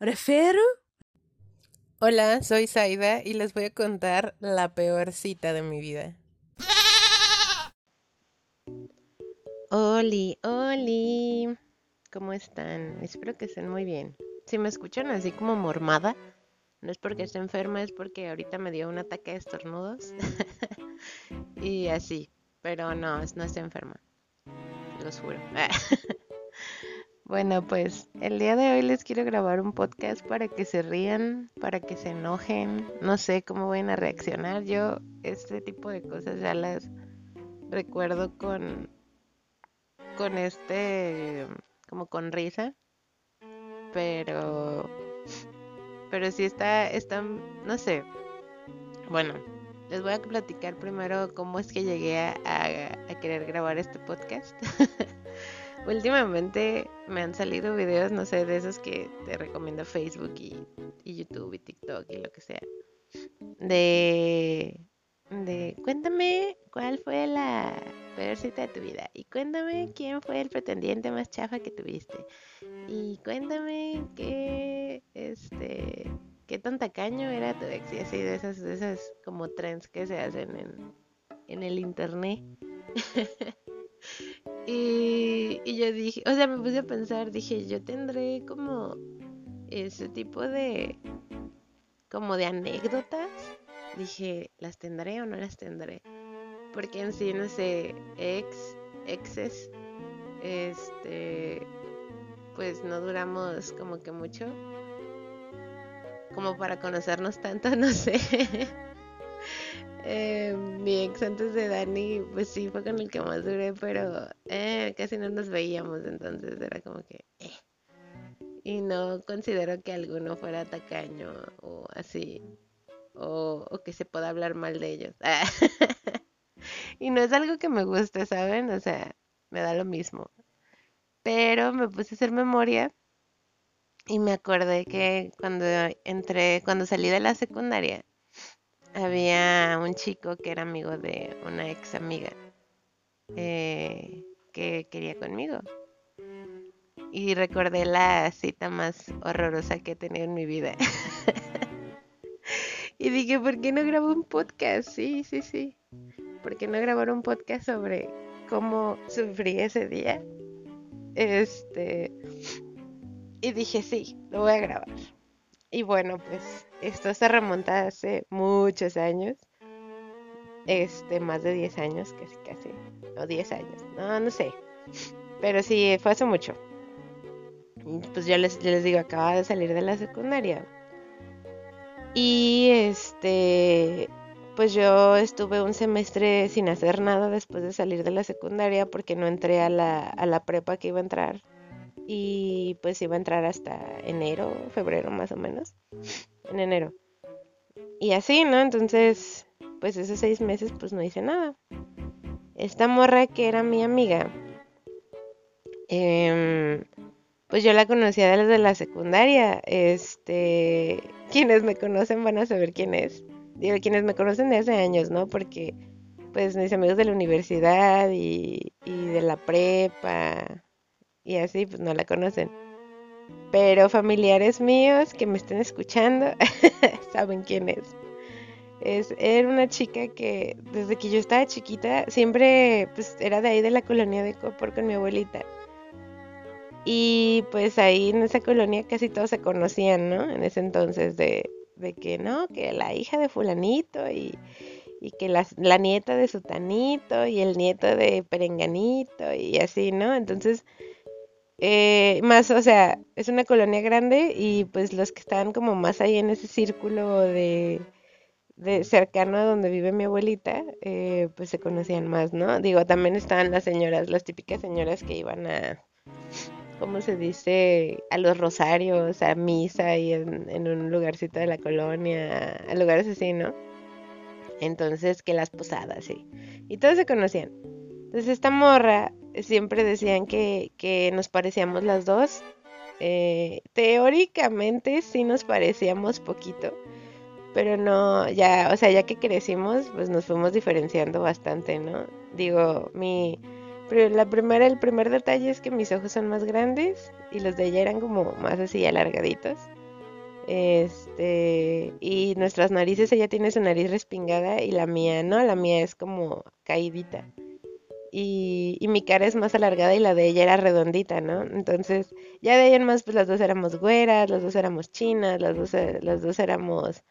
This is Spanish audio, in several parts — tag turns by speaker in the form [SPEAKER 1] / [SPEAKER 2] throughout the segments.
[SPEAKER 1] Refiero.
[SPEAKER 2] Hola, soy Zaida y les voy a contar la peor cita de mi vida. Oli, Oli. ¿Cómo están? Espero que estén muy bien. Si me escuchan así como mormada, no es porque esté enferma, es porque ahorita me dio un ataque de estornudos. y así. Pero no, no estoy enferma. Los juro. bueno, pues el día de hoy les quiero grabar un podcast para que se rían, para que se enojen. No sé cómo van a reaccionar. Yo este tipo de cosas ya las recuerdo con con este como con risa. Pero pero sí está, está, no sé. Bueno, les voy a platicar primero cómo es que llegué a, querer grabar este podcast. Últimamente me han salido videos, no sé, de esos que te recomiendo Facebook y, y YouTube y TikTok y lo que sea. De, de, cuéntame cuál fue la peor cita de tu vida. Y cuéntame quién fue el pretendiente más chafa que tuviste. Y cuéntame qué, este, qué tan tacaño era tu ex. Y así de esas, de esas como trends que se hacen en, en el internet. y, yo dije, o sea, me puse a pensar, dije, yo tendré como ese tipo de, como de anécdotas. Dije, ¿las tendré o no las tendré? porque en sí, no sé, ex, exes, este, pues no duramos como que mucho, como para conocernos tanto, no sé. Eh, mi ex antes de Dani, pues sí fue con el que más duré, pero eh, casi no nos veíamos, entonces era como que... Eh. Y no considero que alguno fuera tacaño o así, o, o que se pueda hablar mal de ellos. y no es algo que me guste, ¿saben? O sea, me da lo mismo. Pero me puse a hacer memoria y me acordé que cuando entré, cuando salí de la secundaria, había un chico que era amigo de una ex amiga eh, que quería conmigo. Y recordé la cita más horrorosa que he tenido en mi vida. y dije, ¿por qué no grabo un podcast? Sí, sí, sí. ¿por qué no grabar un podcast sobre cómo sufrí ese día? Este, y dije, sí, lo voy a grabar. Y bueno, pues esto se remonta hace muchos años. Este, más de 10 años, casi, casi. O 10 años, no, no sé. Pero sí, fue hace mucho. Pues yo les, les digo, acaba de salir de la secundaria. Y este, pues yo estuve un semestre sin hacer nada después de salir de la secundaria porque no entré a la, a la prepa que iba a entrar. Y pues iba a entrar hasta enero, febrero más o menos. En enero. Y así, ¿no? Entonces, pues esos seis meses pues no hice nada. Esta morra que era mi amiga, eh, pues yo la conocía desde la secundaria. Este, quienes me conocen van a saber quién es digo, quienes me conocen de hace años, ¿no? Porque pues mis amigos de la universidad y, de la prepa y así, pues no la conocen. Pero familiares míos que me estén escuchando saben quién es. es. Era una chica que desde que yo estaba chiquita siempre pues era de ahí de la colonia de Copor con mi abuelita. Y pues ahí en esa colonia casi todos se conocían, ¿no? En ese entonces de, de que no, que la hija de fulanito y, que la, la, nieta de sutanito y el nieto de perenganito y así, ¿no? Entonces, eh, más, o sea, es una colonia grande y pues los que están como más ahí en ese círculo de, cercano a donde vive mi abuelita, eh, pues se conocían más, ¿no? Digo, también estaban las señoras, las típicas señoras que iban a ¿cómo se dice? A los rosarios, a misa y en, un lugarcito de la colonia, a lugares así, ¿no? Entonces, que las posadas, sí. Y todos se conocían. Entonces, esta morra siempre decían que, que nos parecíamos las dos. Eh, teóricamente sí nos parecíamos poquito, pero no, ya, o sea, ya que crecimos, pues nos fuimos diferenciando bastante, ¿no? Digo, mi la primera, el primer detalle es que mis ojos son más grandes y los de ella eran como más así alargaditos. Este, y nuestras narices, ella tiene su nariz respingada y la mía no, la mía es como caidita. Y, y, mi cara es más alargada y la de ella era redondita, ¿no? Entonces, ya de ahí más, pues las dos éramos güeras, las dos éramos chinas, las dos, las dos éramos,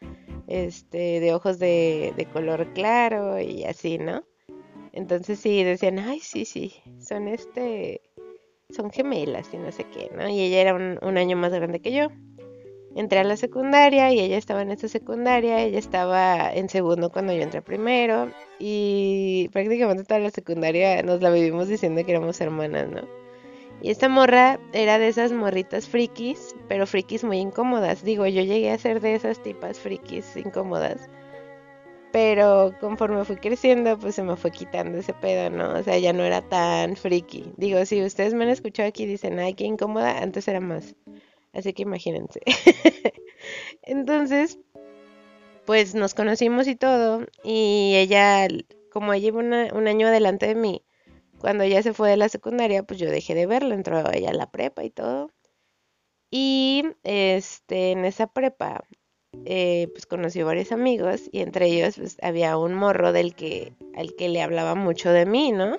[SPEAKER 2] este, de ojos de, de color claro y así, ¿no? Entonces sí, decían, ay, sí, sí, son este, son gemelas y no sé qué, ¿no? Y ella era un, un año más grande que yo entré a la secundaria y ella estaba en esta secundaria, ella estaba en segundo cuando yo entré primero y prácticamente toda la secundaria nos la vivimos diciendo que éramos hermanas, ¿no? Y esta morra era de esas morritas frikis, pero frikis muy incómodas. Digo, yo llegué a ser de esas tipas frikis incómodas. Pero conforme fui creciendo, pues se me fue quitando ese pedo, ¿no? O sea, ya no era tan friki. Digo, si ustedes me han escuchado aquí y dicen, ay, qué incómoda, antes era más. Así que imagínense. Entonces, pues nos conocimos y todo. Y ella, como ella iba un año adelante de mí, cuando ella se fue de la secundaria, pues yo dejé de verla. Entró ella a la prepa y todo. Y este, en esa prepa, eh, pues conocí varios amigos. Y entre ellos, pues había un morro del que, al que le hablaba mucho de mí, ¿no?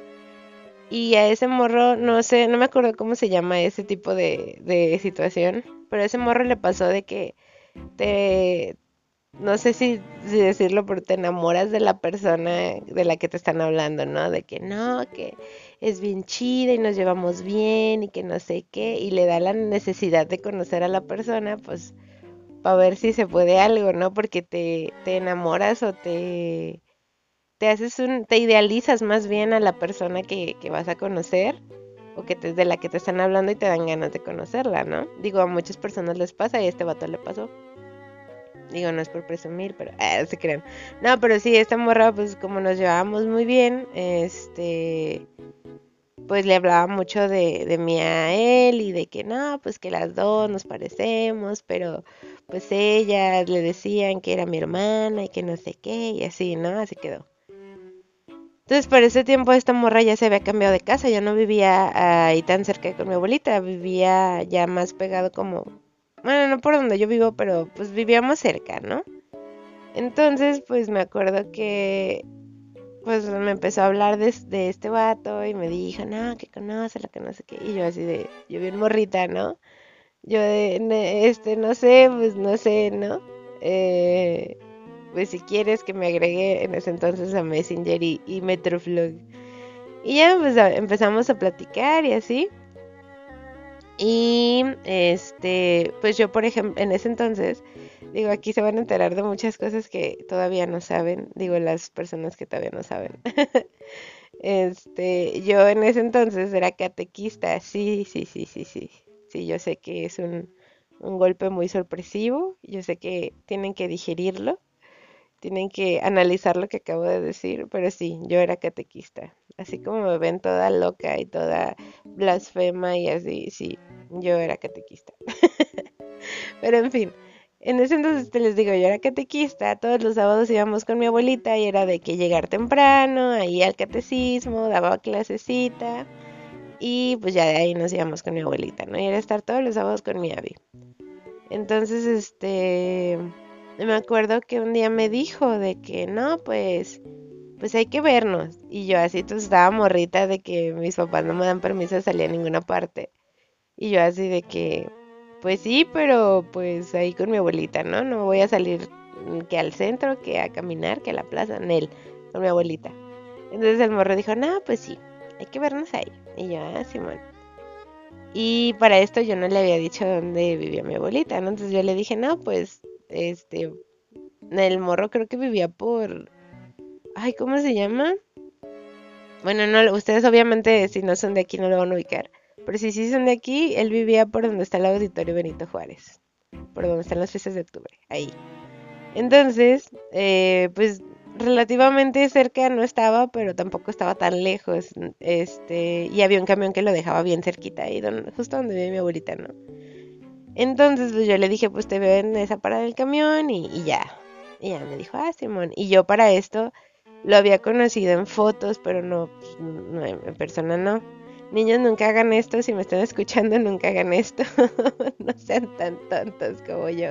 [SPEAKER 2] Y a ese morro, no sé, no me acuerdo cómo se llama ese tipo de, de situación, pero a ese morro le pasó de que te, no sé si, decirlo, pero te enamoras de la persona de la que te están hablando, ¿no? De que no, que es bien chida y nos llevamos bien y que no sé qué, y le da la necesidad de conocer a la persona, pues, para ver si se puede algo, ¿no? Porque te, te enamoras o te te haces un, te idealizas más bien a la persona que, que vas a conocer o que te, de la que te están hablando y te dan ganas de conocerla, ¿no? Digo, a muchas personas les pasa y a este vato le pasó. Digo, no es por presumir, pero eh, se crean. No, pero sí, esta morra, pues como nos llevábamos muy bien, este, pues le hablaba mucho de, de mí a él y de que no, pues que las dos nos parecemos, pero pues ella le decían que era mi hermana y que no sé qué y así, ¿no? Así quedó. Entonces, por ese tiempo esta morra ya se había cambiado de casa, ya no vivía ahí tan cerca con mi abuelita, vivía ya más pegado como, bueno, no por donde yo vivo, pero pues vivíamos cerca, ¿no? Entonces, pues me acuerdo que pues me empezó a hablar de, de este vato y me dijo, no, que conoce lo que no sé qué. Y yo así de, yo bien morrita, ¿no? Yo de, este, no sé, pues no sé, ¿no? Eh, pues si quieres que me agregue en ese entonces a Messenger y, y Metroflog. Y ya pues, empezamos a platicar y así. Y este, pues yo por ejemplo, en ese entonces, digo, aquí se van a enterar de muchas cosas que todavía no saben, digo, las personas que todavía no saben. este, yo en ese entonces era catequista, sí, sí, sí, sí, sí. Sí, yo sé que es un, un golpe muy sorpresivo, yo sé que tienen que digerirlo tienen que analizar lo que acabo de decir, pero sí, yo era catequista. Así como me ven toda loca y toda blasfema y así, sí, yo era catequista. pero en fin, en ese entonces te les digo, yo era catequista, todos los sábados íbamos con mi abuelita y era de que llegar temprano, ahí al catecismo, daba clasecita y pues ya de ahí nos íbamos con mi abuelita, ¿no? Y era estar todos los sábados con mi avi. Entonces, este me acuerdo que un día me dijo de que no, pues, pues hay que vernos. Y yo así pues estaba morrita de que mis papás no me dan permiso de salir a ninguna parte. Y yo así de que, pues sí, pero pues ahí con mi abuelita, ¿no? No voy a salir que al centro, que a caminar, que a la plaza, en él, con mi abuelita. Entonces el morro dijo, no, pues sí, hay que vernos ahí. Y yo, ah, Simón. Y para esto yo no le había dicho dónde vivía mi abuelita, ¿no? Entonces yo le dije, no, pues este, el morro creo que vivía por, ay, ¿cómo se llama? Bueno, no, ustedes obviamente si no son de aquí no lo van a ubicar. Pero si sí son de aquí, él vivía por donde está el auditorio Benito Juárez. Por donde están las fiestas de octubre. Ahí. Entonces, eh, pues relativamente cerca no estaba, pero tampoco estaba tan lejos. Este, y había un camión que lo dejaba bien cerquita ahí, justo donde vive mi abuelita, ¿no? Entonces pues, yo le dije, pues te veo en esa parada del camión y, ya. Y ya me dijo, ah, Simón. Y yo para esto lo había conocido en fotos, pero no, pues, no en persona no. Niños, nunca hagan esto. Si me están escuchando, nunca hagan esto. no sean tan tontos como yo.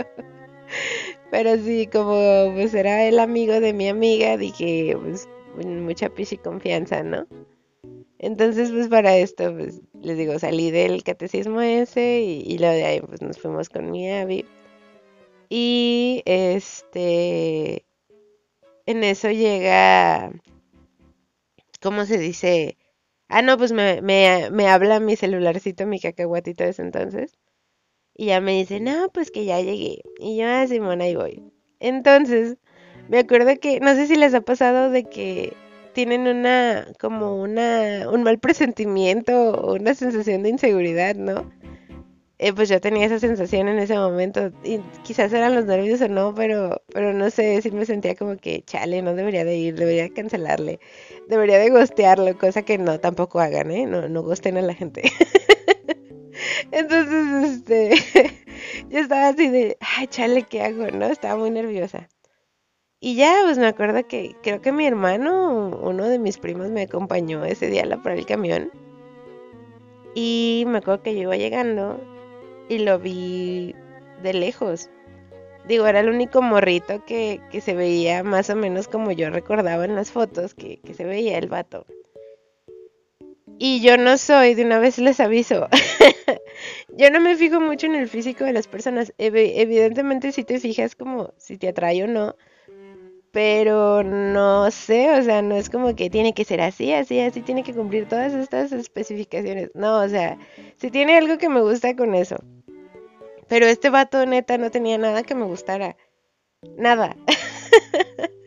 [SPEAKER 2] Pero sí, como pues era el amigo de mi amiga, dije, pues mucha pichi confianza, ¿no? Entonces, pues para esto, pues les digo, salí del catecismo ese y, y lo de ahí, pues nos fuimos con mi Abby. Y este, en eso llega, ¿cómo se dice? Ah, no, pues me, me, me habla mi celularcito, mi cacahuatito de ese entonces. Y ya me dice, no, pues que ya llegué. Y yo, ah, Simón, ahí voy. Entonces, me acuerdo que, no sé si les ha pasado de que tienen una, como una, un mal presentimiento o una sensación de inseguridad, ¿no? Eh, pues yo tenía esa sensación en ese momento y quizás eran los nervios o no, pero, pero no sé, si me sentía como que, chale, no debería de ir, debería cancelarle, debería de gostearlo, cosa que no, tampoco hagan, ¿eh? No, no gosten a la gente. Entonces, este, yo estaba así de, ay, chale, ¿qué hago? ¿No? Estaba muy nerviosa. Y ya, pues me acuerdo que creo que mi hermano, uno de mis primos, me acompañó ese día a por el camión. Y me acuerdo que yo iba llegando y lo vi de lejos. Digo, era el único morrito que, que se veía más o menos como yo recordaba en las fotos que, que se veía el vato. Y yo no soy, de una vez les aviso. yo no me fijo mucho en el físico de las personas. evidentemente si te fijas como si te atrae o no pero no sé, o sea, no es como que tiene que ser así, así, así, tiene que cumplir todas estas especificaciones. No, o sea, si tiene algo que me gusta con eso. Pero este vato neta no tenía nada que me gustara. Nada.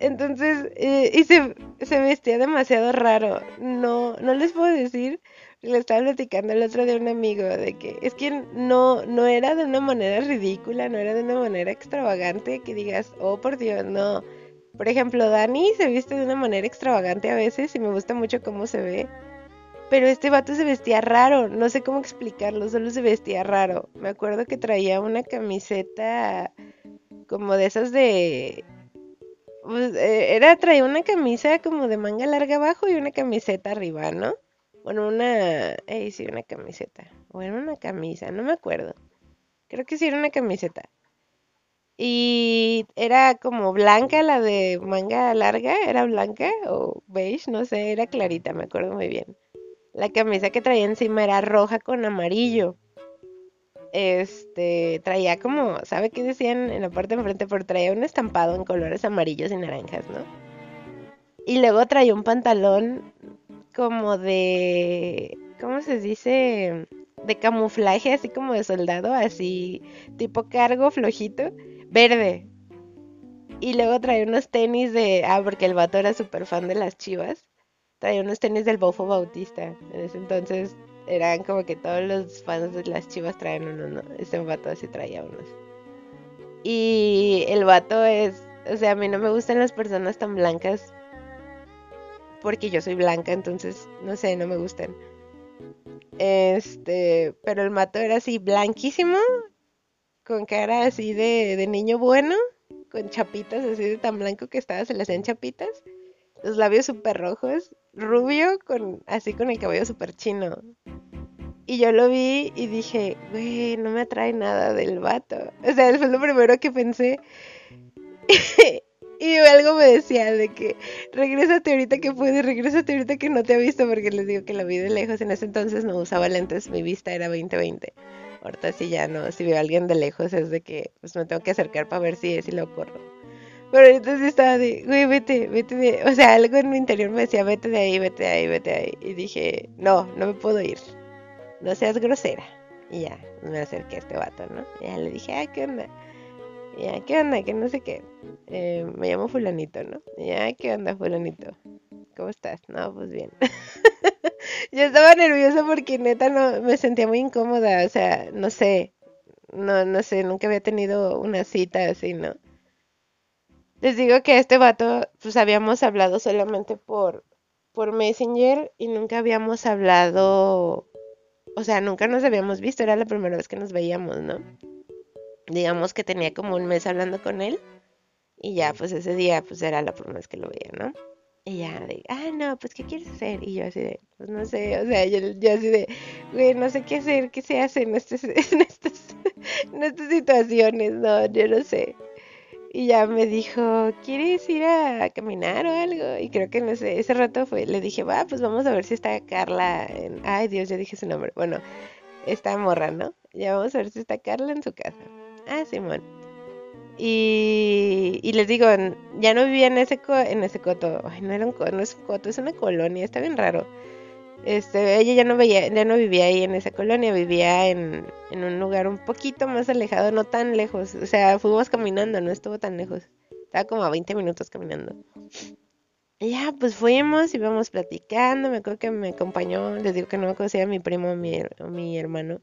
[SPEAKER 2] Entonces, eh, y se, se vestía demasiado raro. No, no les puedo decir le estaba platicando el otro a un amigo de que es que no, no era de una manera ridícula, no era de una manera extravagante que digas, oh por Dios, no. Por ejemplo, Dani se viste de una manera extravagante a veces y me gusta mucho cómo se ve. Pero este vato se vestía raro, no sé cómo explicarlo, solo se vestía raro. Me acuerdo que traía una camiseta como de esas de... Pues, eh, era, traía una camisa como de manga larga abajo y una camiseta arriba, ¿no? Bueno, una. Eh, sí, una camiseta. O era una camisa, no me acuerdo. Creo que sí era una camiseta. Y era como blanca la de manga larga, era blanca o beige, no sé, era clarita, me acuerdo muy bien. La camisa que traía encima era roja con amarillo. Este, traía como, ¿sabe qué decían en la parte de enfrente? Pero traía un estampado en colores amarillos y naranjas, ¿no? Y luego traía un pantalón como de, ¿cómo se dice? De camuflaje, así como de soldado, así tipo cargo flojito, verde. Y luego trae unos tenis de, ah, porque el vato era súper fan de las chivas. Traía unos tenis del Bofo Bautista. En ese entonces eran como que todos los fans de las chivas traen uno, ¿no? Este vato así traía unos. Y el vato es, o sea, a mí no me gustan las personas tan blancas porque yo soy blanca, entonces no sé, no me gustan. Este, pero el mato era así blanquísimo, con cara así de, de niño bueno, con chapitas así de tan blanco que estaba, se le hacían chapitas, los labios súper rojos, rubio, con así con el cabello súper chino. Y yo lo vi y dije, güey, no me atrae nada del vato. O sea, fue lo primero que pensé. Y algo me decía de que regrésate ahorita que puedes, regrésate ahorita que no te ha visto, porque les digo que la vi de lejos. En ese entonces no usaba lentes, mi vista era 20-20. Ahorita sí ya no, si veo a alguien de lejos es de que pues me tengo que acercar para ver si es y lo corro. Pero entonces estaba de, güey, vete, vete de, o sea, algo en mi interior me decía, vete de ahí, vete de ahí, vete de ahí. Y dije, no, no me puedo ir. No seas grosera. Y ya, me acerqué a este vato, ¿no? Y ya le dije, ay, ¿qué onda? Ya, ¿qué onda? Que no sé qué. Eh, me llamo fulanito, ¿no? ya, ¿qué onda fulanito? ¿Cómo estás? No, pues bien. Yo estaba nerviosa porque neta no me sentía muy incómoda, o sea, no sé, no, no sé, nunca había tenido una cita así, ¿no? Les digo que este vato, pues habíamos hablado solamente por, por Messenger y nunca habíamos hablado, o sea, nunca nos habíamos visto, era la primera vez que nos veíamos, ¿no? Digamos que tenía como un mes hablando con él y ya pues ese día pues era la primera vez que lo veía, ¿no? Y ya de, ah, no, pues ¿qué quieres hacer? Y yo así de, pues no sé, o sea, yo, así de, güey, no sé qué hacer, qué se hace en estos, en estos en estas situaciones, no, yo no sé. Y ya me dijo, ¿quieres ir a caminar o algo? Y creo que en ese, ese rato fue, le dije, va, pues vamos a ver si está Carla en... Ay, Dios, ya dije su nombre. Bueno, está morra, ¿no? Ya vamos a ver si está Carla en su casa. Ah, Simón. Y, les digo, ya no vivía en ese, en ese coto. Ay, no era un no es un coto, es una colonia, está bien raro. Este, ella ya no veía, ya no vivía ahí en esa colonia, vivía en, en un lugar un poquito más alejado, no tan lejos. O sea, fuimos caminando, no estuvo tan lejos. Estaba como a 20 minutos caminando. Y ya, pues fuimos, íbamos platicando. Me acuerdo que me acompañó, les digo que no me conocía a mi primo o mi, mi hermano.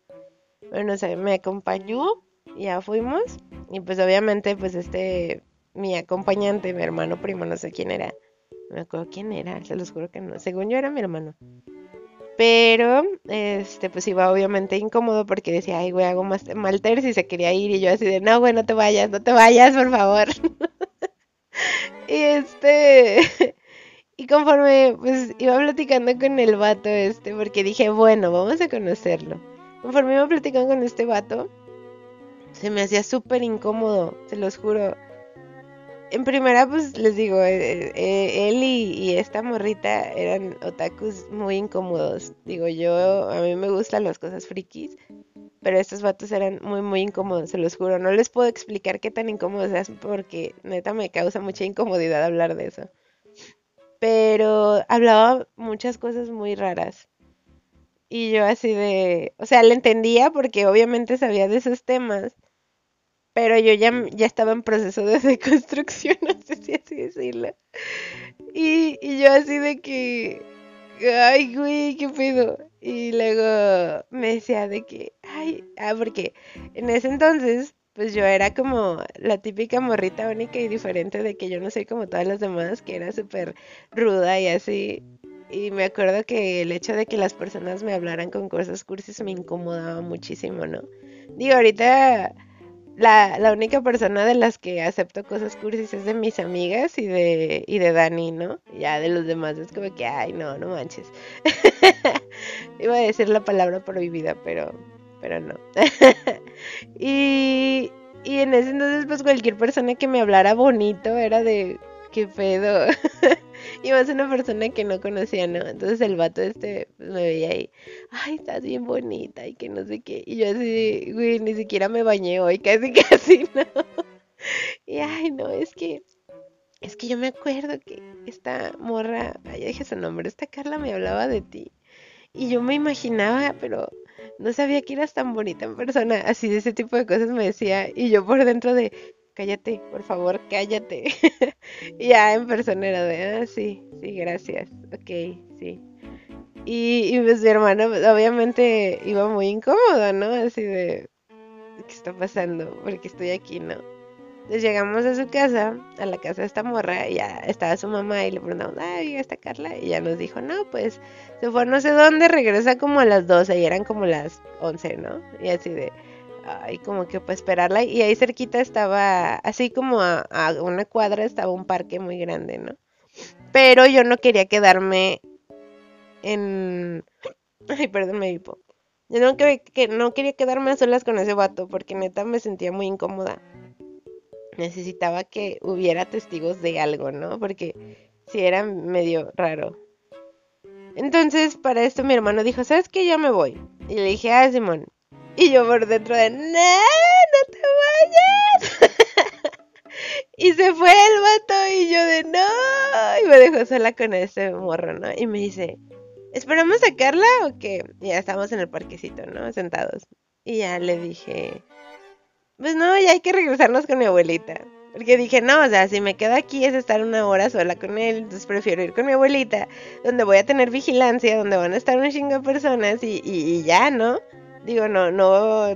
[SPEAKER 2] Bueno, o sea, me acompañó, ya fuimos. Y pues obviamente, pues este, mi acompañante, mi hermano primo, no sé quién era. No me acuerdo quién era, se los juro que no. Según yo era mi hermano. Pero, este, pues iba obviamente incómodo porque decía, ay, güey, hago más mal tercio y se quería ir. Y yo así de, no, güey, no te vayas, no te vayas, por favor. y este, y conforme, pues iba platicando con el vato este, porque dije, bueno, vamos a conocerlo. Conforme iba platicando con este vato, se me hacía súper incómodo, se los juro en primera, pues les digo, eh, eh, él y, esta morrita eran otakus muy incómodos. Digo, yo, a mí me gustan las cosas frikis, pero estos vatos eran muy, muy incómodos, se los juro. No les puedo explicar qué tan incómodos es porque neta me causa mucha incomodidad hablar de eso. Pero hablaba muchas cosas muy raras. Y yo así de, o sea, le entendía porque obviamente sabía de esos temas pero yo ya, ya estaba en proceso de deconstrucción, no sé si así decirlo. Y, y yo así de que, ay, güey, qué pedo. Y luego me decía de que, ay, ah, porque en ese entonces, pues yo era como la típica morrita única y diferente de que yo no soy como todas las demás, que era súper ruda y así. Y me acuerdo que el hecho de que las personas me hablaran con cosas cursis me incomodaba muchísimo, ¿no? Digo, ahorita la, la, única persona de las que acepto cosas cursis es de mis amigas y de, y de Dani, ¿no? Ya de los demás es como que, ay, no, no manches. Iba a decir la palabra prohibida, pero, pero no. y, y en ese entonces, pues cualquier persona que me hablara bonito era de, qué pedo. y más una persona que no conocía, ¿no? Entonces el vato este me veía ahí, ay, estás bien bonita y que no sé qué. Y yo así, güey, ni siquiera me bañé hoy, casi, casi, ¿no? Y ay, no, es que, es que yo me acuerdo que esta morra, ay, dije su nombre, esta Carla me hablaba de ti. Y yo me imaginaba, pero no sabía que eras tan bonita en persona. Así de ese tipo de cosas me decía. Y yo por dentro de, cállate, por favor, cállate. y ya en persona era de, ah, sí, sí, gracias, ok, sí. Y, pues mi hermana pues, obviamente iba muy incómoda, ¿no? Así de, ¿qué está pasando? Porque estoy aquí, ¿no? Entonces llegamos a su casa, a la casa de esta morra, y ya estaba su mamá y le preguntamos, ay, está Carla? Y ya nos dijo, no, pues se fue no sé dónde, regresa como a las 12 y eran como las 11, ¿no? Y así de, y como que para esperarla. Y ahí cerquita estaba, así como a, una cuadra, estaba un parque muy grande, ¿no? Pero yo no quería quedarme en... Ay, perdón, me vipo. Yo no, que, no quería quedarme a solas con ese vato porque neta me sentía muy incómoda. Necesitaba que hubiera testigos de algo, ¿no? Porque si era medio raro. Entonces, para esto mi hermano dijo, ¿sabes qué? Ya me voy. Y le dije, ah, Simón, y yo por dentro de, no, no te vayas. y se fue el vato y yo de, no. Y me dejó sola con ese morro, ¿no? Y me dice, ¿esperamos a Carla o qué? Y ya estamos en el parquecito, ¿no? Sentados. Y ya le dije, pues no, ya hay que regresarnos con mi abuelita. Porque dije, no, o sea, si me quedo aquí es estar una hora sola con él, entonces prefiero ir con mi abuelita, donde voy a tener vigilancia, donde van a estar un chingo de personas y, y, y ya, ¿no? Digo, no, no,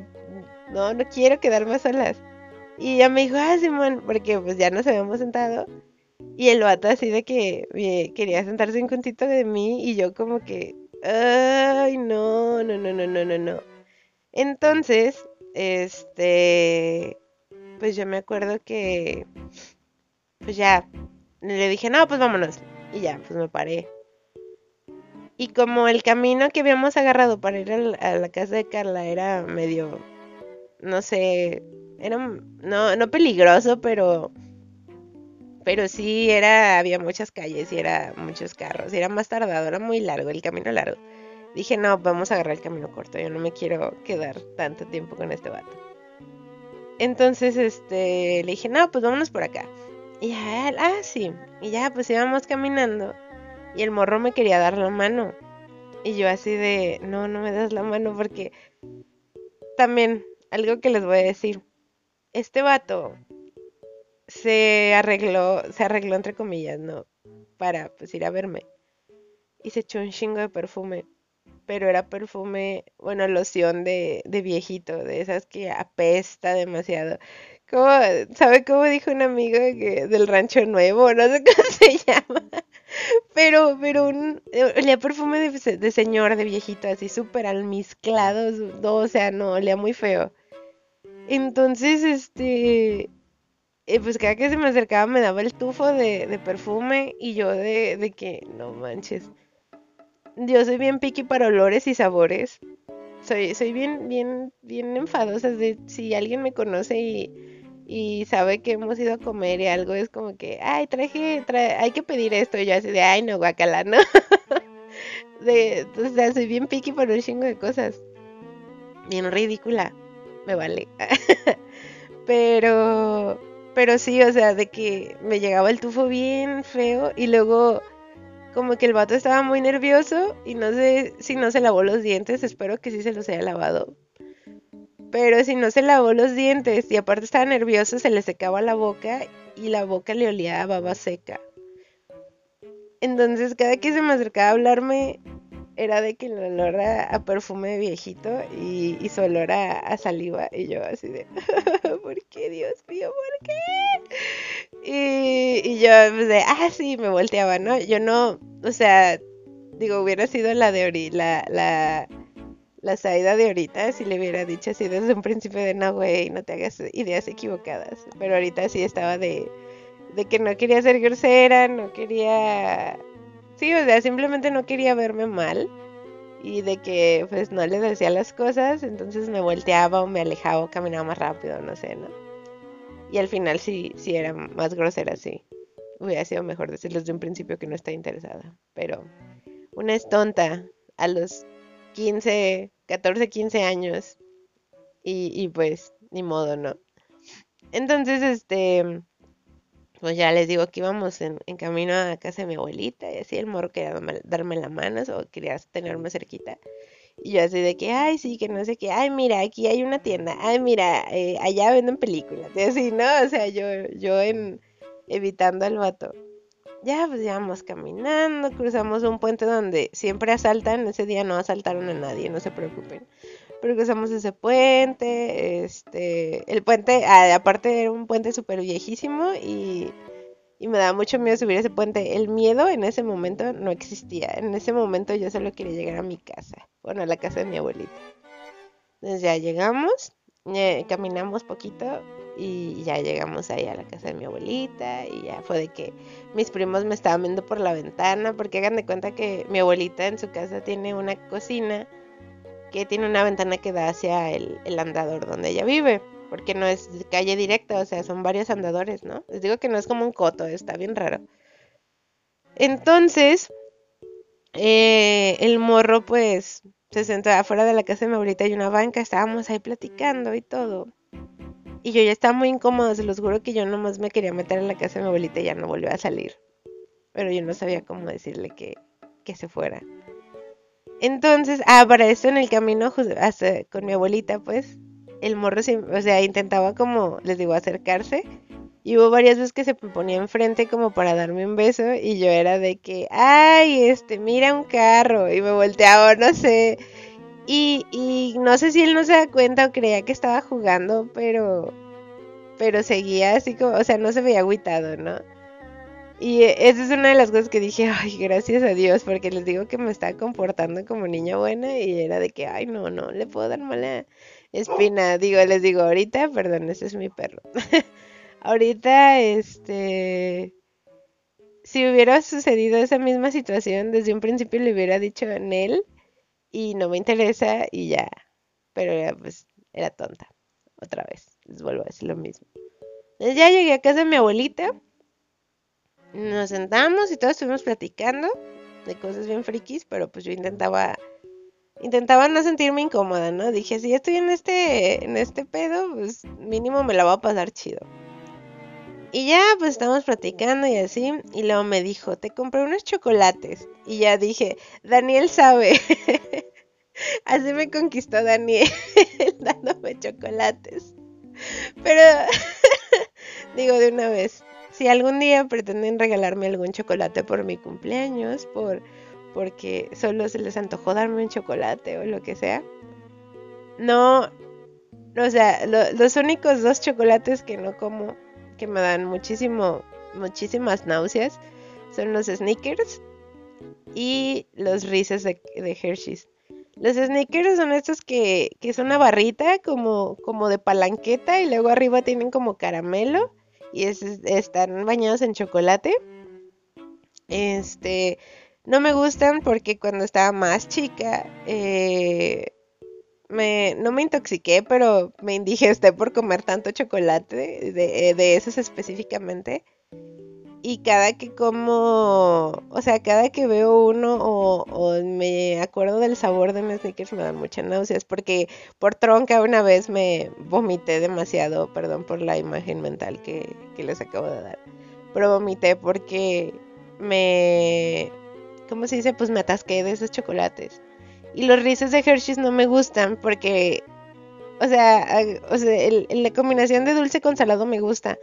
[SPEAKER 2] no, no quiero quedarme solas. Y ella me dijo, ah, Simón, porque pues ya nos habíamos sentado. Y el vato así de que quería sentarse un juntito de mí y yo como que, ay, no, no, no, no, no, no, no. Entonces, este, pues yo me acuerdo que, pues ya, le dije, no, pues vámonos. Y ya, pues me paré. Y como el camino que habíamos agarrado para ir a la, casa de Carla era medio no sé, era no, no peligroso, pero pero sí era, había muchas calles y era muchos carros, y era más tardado, era muy largo, el camino largo. Dije, no, vamos a agarrar el camino corto, yo no me quiero quedar tanto tiempo con este vato. Entonces, este, le dije, no, pues vámonos por acá. Y ya, ah, sí, y ya, pues íbamos caminando, y el morro me quería dar la mano. Y yo así de, no, no me das la mano porque también, algo que les voy a decir, este vato se arregló, se arregló entre comillas, ¿no? Para pues ir a verme. Y se echó un chingo de perfume. Pero era perfume, bueno, loción de, de viejito, de esas que apesta demasiado. Como, ¿Sabe cómo dijo un amigo que, del rancho nuevo? No sé cómo se llama. Pero, pero un, olía perfume de, de señor, de viejito, así súper almizclado. No, o sea, no, olía muy feo. Entonces, este, eh, pues cada que se me acercaba me daba el tufo de, perfume y yo de, de, que, no manches. Yo soy bien piqui para olores y sabores. Soy, soy bien, bien, bien enfadosa. De, si alguien me conoce y, y sabe que hemos ido a comer y algo, es como que, ay, traje, hay que pedir esto. Y yo así de, ay, no, guacala, no. de, o soy bien piqui para un chingo de cosas. Bien ridícula. Me vale. Pero pero sí, o sea, de que me llegaba el tufo bien feo y luego como que el vato estaba muy nervioso y no sé si no se lavó los dientes, espero que sí se los haya lavado. Pero si no se lavó los dientes y aparte estaba nervioso, se le secaba la boca y la boca le olía a baba seca. Entonces cada que se me acercaba a hablarme era de que el olor a, perfume viejito y, su olor a, saliva. Y yo así de, ¿por qué, Dios mío, por qué? Y, y yo pues de, ah, sí, me volteaba, ¿no? Yo no, o sea, digo, hubiera sido la de ori la, la, la Saida de ahorita si le hubiera dicho así desde un principio de, no, güey, no te hagas ideas equivocadas. Pero ahorita sí estaba de, de que no quería ser grosera, no quería Sí, o sea, simplemente no quería verme mal y de que pues no le decía las cosas, entonces me volteaba o me alejaba o caminaba más rápido, no sé, ¿no? Y al final sí, sí era más grosera, sí. Hubiera sido mejor decirles de un principio que no está interesada. Pero una es tonta a los 15, 14, 15 años. Y, y pues, ni modo, ¿no? Entonces, este, pues ya les digo que íbamos en, camino a casa de mi abuelita y así el morro quería darme, la mano o quería tenerme cerquita. Y yo así de que, ay, sí, que no sé qué, ay, mira, aquí hay una tienda, ay, mira, eh, allá venden películas. Y así, ¿no? O sea, yo, yo en, evitando al vato. Ya, pues ya vamos caminando, cruzamos un puente donde siempre asaltan, ese día no asaltaron a nadie, no se preocupen pero cruzamos ese puente, este, el puente, ah, aparte era un puente súper viejísimo y, y me daba mucho miedo subir ese puente. El miedo en ese momento no existía, en ese momento yo solo quería llegar a mi casa, bueno, a la casa de mi abuelita. Entonces ya llegamos, eh, caminamos poquito y ya llegamos ahí a la casa de mi abuelita y ya fue de que mis primos me estaban viendo por la ventana porque hagan de cuenta que mi abuelita en su casa tiene una cocina que tiene una ventana que da hacia el, andador donde ella vive, porque no es calle directa, o sea, son varios andadores, ¿no? Les digo que no es como un coto, está bien raro. Entonces, eh, el morro pues se sentó afuera de la casa de mi abuelita y una banca, estábamos ahí platicando y todo. Y yo ya estaba muy incómoda, se los juro que yo nomás me quería meter en la casa de mi abuelita y ya no volvió a salir. Pero yo no sabía cómo decirle que, que se fuera. Entonces, ah, para esto en el camino con mi abuelita, pues, el morro, o sea, intentaba como, les digo, acercarse. Y hubo varias veces que se ponía enfrente como para darme un beso y yo era de que, ay, este, mira un carro y me volteaba, no sé. Y, y no sé si él no se da cuenta o creía que estaba jugando, pero, pero seguía así como, o sea, no se veía agüitado, ¿no? Y esa es una de las cosas que dije, ay, gracias a Dios, porque les digo que me estaba comportando como niña buena y era de que, ay, no, no, le puedo dar mala espina. Digo, les digo, ahorita, perdón, ese es mi perro. ahorita, este, si hubiera sucedido esa misma situación, desde un principio le hubiera dicho en él y no me interesa y ya, pero era, pues, era tonta. Otra vez, les vuelvo a decir lo mismo. Entonces ya llegué a casa de mi abuelita. Nos sentamos y todos estuvimos platicando de cosas bien frikis, pero pues yo intentaba intentaba no sentirme incómoda, ¿no? Dije, si estoy en este en este pedo, pues mínimo me la voy a pasar chido. Y ya, pues estamos platicando y así. Y luego me dijo, te compré unos chocolates. Y ya dije, Daniel sabe. así me conquistó Daniel, dándome chocolates. Pero, digo de una vez, si algún día pretenden regalarme algún chocolate por mi cumpleaños, por porque solo se les antojó darme un chocolate o lo que sea. No, o sea, los únicos dos chocolates que no como que me dan muchísimo, muchísimas náuseas son los sneakers y los Reese's de, Hershey's. Los sneakers son estos que, que es una barrita como, como de palanqueta y luego arriba tienen como caramelo y están bañados en chocolate. Este, no me gustan porque cuando estaba más chica eh, me, no me intoxiqué, pero me indigesté por comer tanto chocolate, de, de esos específicamente. Y cada que como, o sea, cada que veo uno o, me acuerdo del sabor de mis sneakers me dan muchas náuseas porque por tronca una vez me vomité demasiado, perdón por la imagen mental que, que les acabo de dar, pero vomité porque me, ¿cómo se dice? Pues me atasqué de esos chocolates. Y los rizos de Hershey's no me gustan porque, o sea, o sea la combinación de dulce con salado me gusta.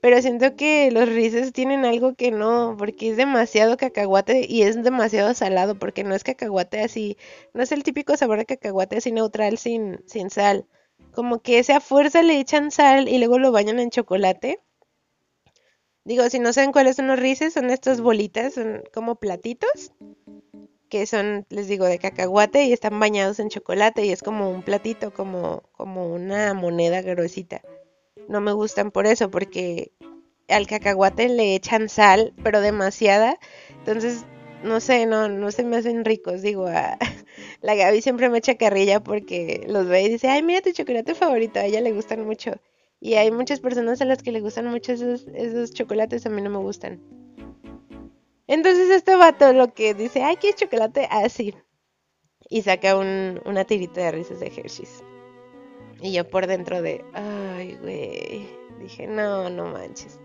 [SPEAKER 2] Pero siento que los rizos tienen algo que no, porque es demasiado cacahuate y es demasiado salado, porque no es cacahuate así, no es el típico sabor de cacahuate así neutral sin, sin sal. Como que esa fuerza le echan sal y luego lo bañan en chocolate. Digo, si no saben cuáles son los rices, son estas bolitas, son como platitos, que son, les digo, de cacahuate y están bañados en chocolate y es como un platito, como, como una moneda gruesita. No me gustan por eso, porque al cacahuate le echan sal, pero demasiada. Entonces, no sé, no, no se me hacen ricos. Digo, a, la Gaby siempre me echa carrilla porque los ve y dice, ay, mira tu chocolate favorito, a ella le gustan mucho. Y hay muchas personas a las que le gustan mucho esos, esos chocolates, a mí no me gustan. Entonces este vato lo que dice, ay, ¿qué chocolate? Así. Y saca un, una tirita de risas de Hershey's. Y yo por dentro de, ay, güey. Dije, no, no manches.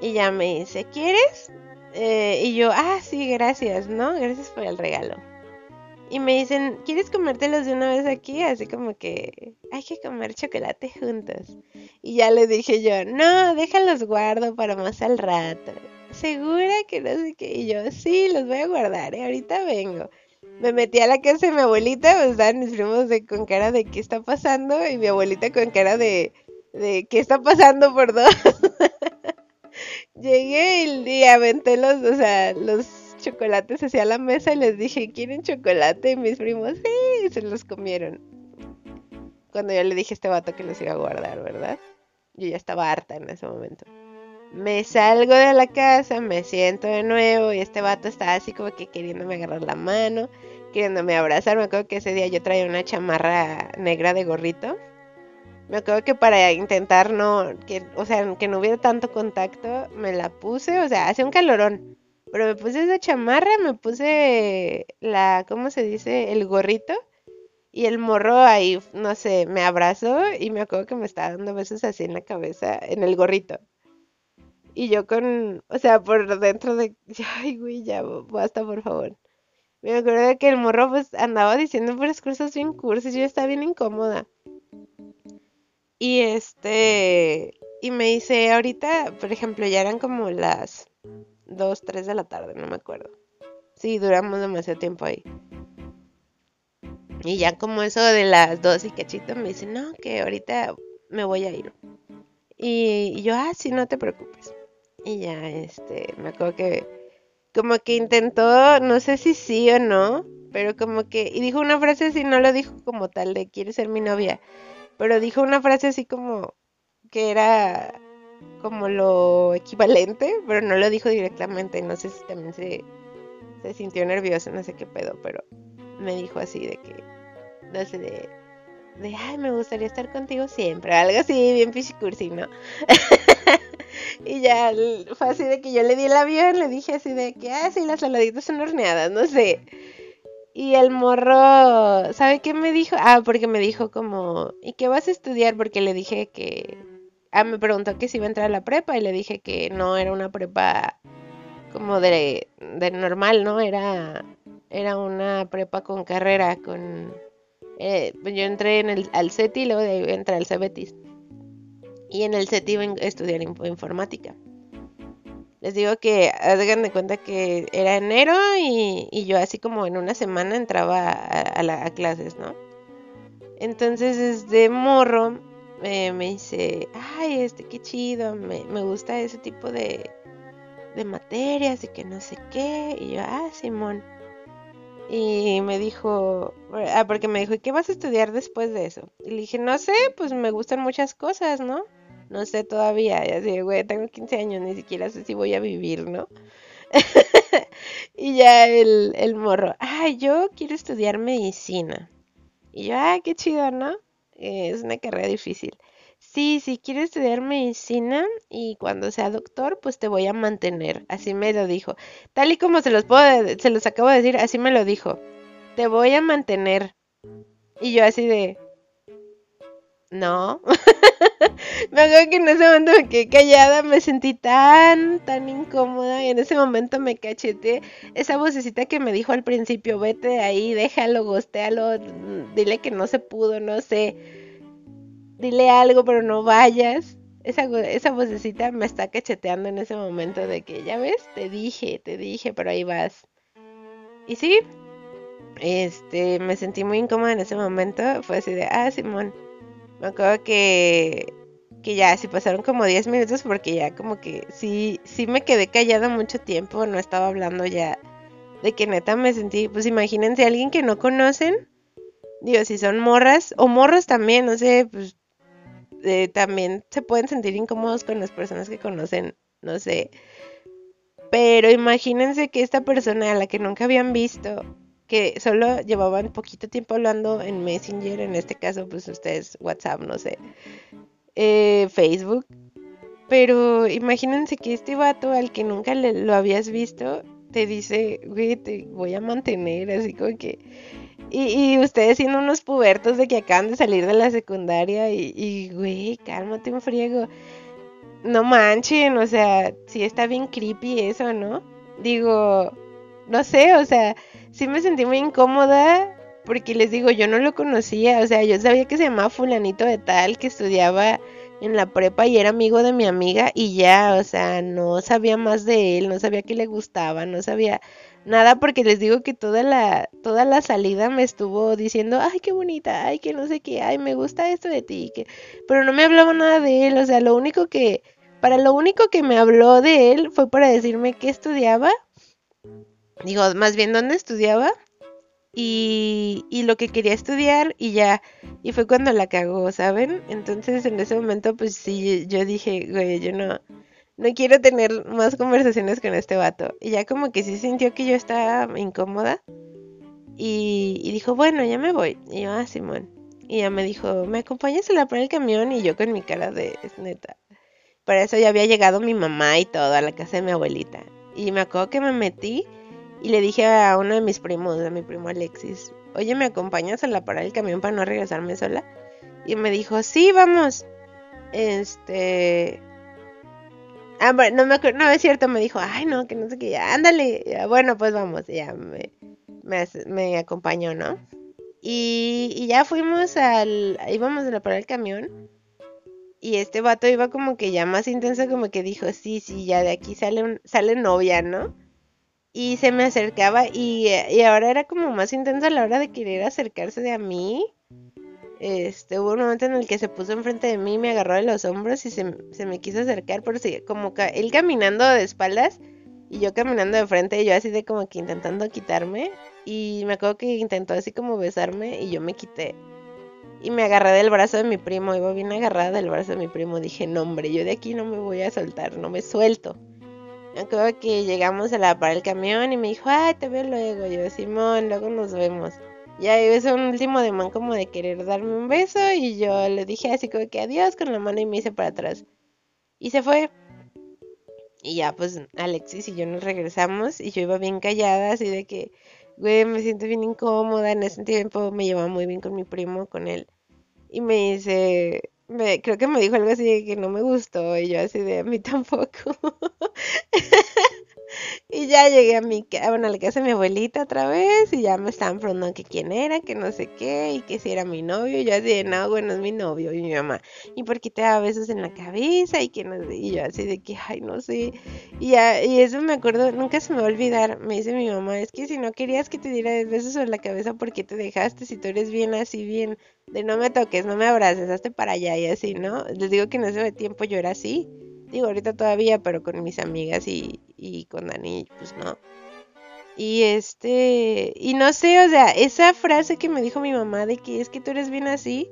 [SPEAKER 2] Y ya me dice, ¿quieres? Eh, y yo, ah, sí, gracias, ¿no? Gracias por el regalo y me dicen, ¿quieres comértelos de una vez aquí? Así como que hay que comer chocolate juntos. Y ya le dije yo, no, déjalos guardo para más al rato. ¿Segura que no sé qué? Y yo, sí, los voy a guardar, ¿eh? ahorita vengo. Me metí a la casa de mi abuelita, pues estaban mis primos de, con cara de qué está pasando y mi abuelita con cara de, qué está pasando por dos. Llegué y, y aventé los, o sea, los chocolates hacia la mesa y les dije, ¿quieren chocolate? Y mis primos, sí, se los comieron. Cuando yo le dije a este vato que los iba a guardar, ¿verdad? Yo ya estaba harta en ese momento. Me salgo de la casa, me siento de nuevo y este vato está así como que queriéndome agarrar la mano, queriéndome abrazar. Me acuerdo que ese día yo traía una chamarra negra de gorrito. Me acuerdo que para intentar no, que, o sea, que no hubiera tanto contacto, me la puse, o sea, hace un calorón. Pero me puse esa chamarra, me puse la, ¿cómo se dice? El gorrito. Y el morro ahí, no sé, me abrazó y me acuerdo que me estaba dando besos así en la cabeza, en el gorrito. Y yo con, o sea, por dentro de, ay, güey, ya, basta, por favor. Me acuerdo de que el morro pues andaba diciendo puras cosas bien cursis, yo estaba bien incómoda. Y este, y me dice, ahorita, por ejemplo, ya eran como las 2, 3 de la tarde, no me acuerdo. Sí, duramos demasiado tiempo ahí. Y ya como eso de las 2 y cachito me dice, no, que ahorita me voy a ir. Y, yo, ah, sí, no te preocupes. Y ya, este, me acuerdo que como que intentó, no sé si sí o no, pero como que, y dijo una frase así, no lo dijo como tal de quiere ser mi novia, pero dijo una frase así como que era como lo equivalente, pero no lo dijo directamente. No sé si también se, sintió nervioso, no sé qué pedo, pero me dijo así de que, no sé, de, de, ay, me gustaría estar contigo siempre, algo así, bien pichicursi, ¿no? y ya fue así de que yo le di el avión, le dije así de que, ah, sí, las saladitas son horneadas, no sé. Y el morro, ¿sabe qué me dijo? Ah, porque me dijo como, ¿y qué vas a estudiar? Porque le dije que, ah, me preguntó que si iba a entrar a la prepa y le dije que no era una prepa como de, de normal, ¿no? Era, era una prepa con carrera, con eh, yo entré en el, al CETI y luego de ahí entré al CEBETIS. Y en el CETI iba a estudiar informática. Les digo que hagan de cuenta que era enero y, yo así como en una semana entraba a, clases, ¿no? Entonces desde morro eh, me dice, ay, este, qué chido, me, me gusta ese tipo de, de materias y que no sé qué. Y yo, ah, Simón. Y me dijo, ah, porque me dijo, ¿y qué vas a estudiar después de eso? Y le dije, no sé, pues me gustan muchas cosas, ¿no? No sé todavía. Y así, güey, tengo 15 años, ni siquiera sé si voy a vivir, ¿no? y ya el, el morro, ah, yo quiero estudiar medicina. Y yo, ah, qué chido, ¿no? es una carrera difícil. Sí, si quiero estudiar medicina y cuando sea doctor, pues te voy a mantener. Así me lo dijo. Tal y como se los puedo, se los acabo de decir, así me lo dijo. Te voy a mantener. Y yo así de... No. me acuerdo que en ese momento me quedé callada, me sentí tan, tan incómoda y en ese momento me cacheté esa vocecita que me dijo al principio, vete de ahí, déjalo, gostéalo, dile que no se pudo, no sé dile algo, pero no vayas. Esa, esa vocecita me está cacheteando en ese momento de que, ya ves, te dije, te dije, pero ahí vas. Y sí, este, me sentí muy incómoda en ese momento. Fue así de, ah, Simón. Me acuerdo que, que ya, sí pasaron como 10 minutos porque ya como que sí, sí me quedé callada mucho tiempo, no estaba hablando ya de que neta me sentí, pues imagínense alguien que no conocen. Digo, si son morras o morros también, no sé, pues eh, también se pueden sentir incómodos con las personas que conocen, no sé. Pero imagínense que esta persona a la que nunca habían visto, que solo llevaban poquito tiempo hablando en Messenger, en este caso, pues ustedes WhatsApp, no sé, eh, Facebook. Pero imagínense que este vato al que nunca le, lo habías visto, te dice, güey, te voy a mantener, así como que y, ustedes siendo unos pubertos de que acaban de salir de la secundaria y, y güey, cálmate un friego. No manchen, o sea, sí está bien creepy eso, ¿no? Digo, no sé, o sea, sí me sentí muy incómoda porque les digo, yo no lo conocía, o sea, yo sabía que se llamaba fulanito de tal, que estudiaba en la prepa y era amigo de mi amiga y ya, o sea, no sabía más de él, no sabía que le gustaba, no sabía nada porque les digo que toda la toda la salida me estuvo diciendo, "Ay, qué bonita, ay, que no sé qué, ay, me gusta esto de ti", que pero no me hablaba nada de él, o sea, lo único que para lo único que me habló de él fue para decirme qué estudiaba. Digo, más bien dónde estudiaba y, y lo que quería estudiar y ya. Y fue cuando la cagó, ¿saben? Entonces en ese momento pues sí, yo dije, güey, yo no, no quiero tener más conversaciones con este vato. Y ya como que sí sintió que yo estaba incómoda. Y, dijo, bueno, ya me voy. Y yo, ah, Simón. Y ya me dijo, ¿me acompañas a la por el camión? Y yo con mi cara de, neta. Para eso ya había llegado mi mamá y todo a la casa de mi abuelita. Y me acuerdo que me metí y le dije a uno de mis primos, a mi primo Alexis, oye, ¿me acompañas a la parada del camión para no regresarme sola? Y me dijo, sí, vamos. Este, Ah, no me acuerdo, no es cierto, me dijo, ay, no, que no sé qué, ándale, bueno, pues vamos, ya me, acompañó, ¿no? Y, ya fuimos al, íbamos a la parada del camión y este vato iba como que ya más intenso, como que dijo, sí, sí, ya de aquí sale, sale novia, ¿no? Y se me acercaba y, y ahora era como más intenso a la hora de querer acercarse de a mí este, hubo un momento en el que se puso enfrente de mí, me agarró de los hombros y se, me quiso acercar, pero sí, como él caminando de espaldas y yo caminando de frente, y yo así de como que intentando quitarme. Y me acuerdo que intentó así como besarme y yo me quité. Y me agarré del brazo de mi primo, iba bien agarrada del brazo de mi primo. Dije, no, hombre, yo de aquí no me voy a soltar, no me suelto. Me acuerdo que llegamos a la para el camión y me dijo, ay, te veo luego. Yo, Simón, luego nos vemos. Ya hizo un último demán como de querer darme un beso y yo le dije así como que adiós con la mano y me hice para atrás. Y se fue. Y ya pues Alexis y yo nos regresamos y yo iba bien callada así de que, güey, me siento bien incómoda. En ese tiempo me llevaba muy bien con mi primo, con él. Y me dice, me, creo que me dijo algo así de que no me gustó y yo así de a mí tampoco. Y ya llegué a mi bueno, a la casa de mi abuelita otra vez y ya me estaban preguntando que quién era, que no sé qué, y que si era mi novio. Y yo así de, no, bueno, es mi novio. Y mi mamá, ¿y por qué te da besos en la cabeza? Y que no sé. Y yo así de que, ay, no sé. Y, ya, y eso me acuerdo, nunca se me va a olvidar. Me dice mi mamá, es que si no querías que te diera besos en la cabeza, ¿por qué te dejaste? Si tú eres bien así, bien, de no me toques, no me abraces, hazte para allá y así, ¿no? Les digo que en ese tiempo yo era así. Digo, ahorita todavía, pero con mis amigas y, y con Dani, pues no. Y este, y no sé, o sea, esa frase que me dijo mi mamá de que es que tú eres bien así,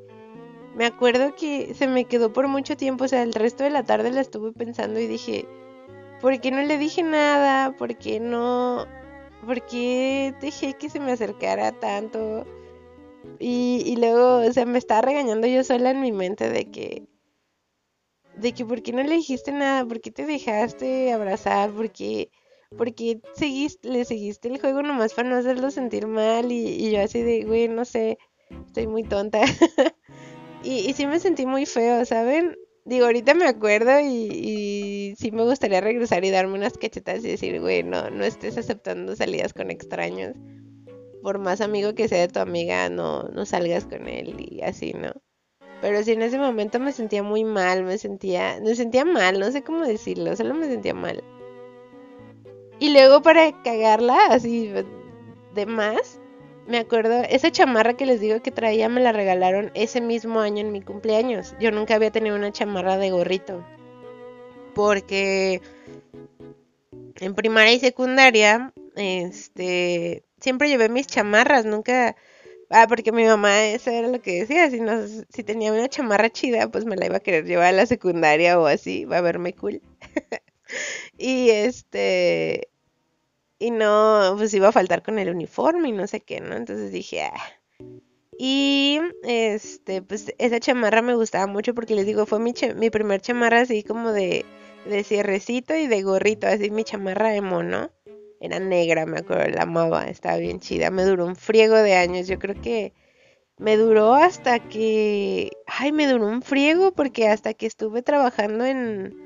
[SPEAKER 2] me acuerdo que se me quedó por mucho tiempo, o sea, el resto de la tarde la estuve pensando y dije, ¿por qué no le dije nada? ¿Por qué no? ¿Por qué dejé que se me acercara tanto? Y, y luego, o sea, me estaba regañando yo sola en mi mente de que, de que por qué no le dijiste nada, por qué te dejaste abrazar, por qué, seguiste, le seguiste el juego nomás para no hacerlo sentir mal y, yo así de, güey, no sé, estoy muy tonta. y, y sí me sentí muy feo, ¿saben? Digo, ahorita me acuerdo y, y, sí me gustaría regresar y darme unas cachetas y decir, güey, no, no estés aceptando salidas con extraños. Por más amigo que sea de tu amiga, no, no salgas con él y así, ¿no? Pero sí, en ese momento me sentía muy mal, me sentía, me sentía mal, no sé cómo decirlo, solo me sentía mal. Y luego para cagarla, así de más, me acuerdo, esa chamarra que les digo que traía me la regalaron ese mismo año en mi cumpleaños. Yo nunca había tenido una chamarra de gorrito. Porque en primaria y secundaria, este, siempre llevé mis chamarras, nunca Ah, porque mi mamá eso era lo que decía, si no, si tenía una chamarra chida, pues me la iba a querer llevar a la secundaria o así, va a verme cool. y este y no, pues iba a faltar con el uniforme y no sé qué, ¿no? Entonces dije, ah. Y este, pues esa chamarra me gustaba mucho porque les digo, fue mi, mi primer chamarra así como de, de cierrecito y de gorrito, así mi chamarra de mono. Era negra, me acuerdo, la amaba, estaba bien chida. Me duró un friego de años. Yo creo que me duró hasta que. Ay, me duró un friego porque hasta que estuve trabajando en,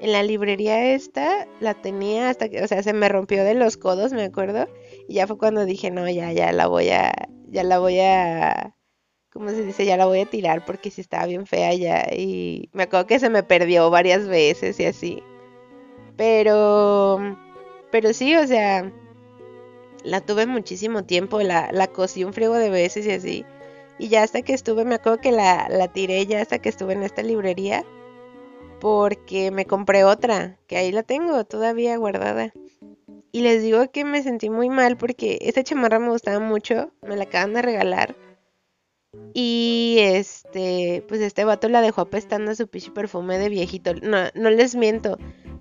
[SPEAKER 2] en la librería esta, la tenía hasta que. O sea, se me rompió de los codos, me acuerdo. Y ya fue cuando dije, no, ya, ya la voy a. Ya la voy a. ¿Cómo se dice? Ya la voy a tirar porque si estaba bien fea ya. Y me acuerdo que se me perdió varias veces y así. Pero pero sí, o sea, la tuve muchísimo tiempo, la, la cosí un friego de veces y así. Y ya hasta que estuve, me acuerdo que la, la tiré ya hasta que estuve en esta librería. Porque me compré otra, que ahí la tengo todavía guardada. Y les digo que me sentí muy mal porque esa chamarra me gustaba mucho, me la acaban de regalar. Y este, pues este vato la dejó apestando su pichi perfume de viejito. No, no les miento.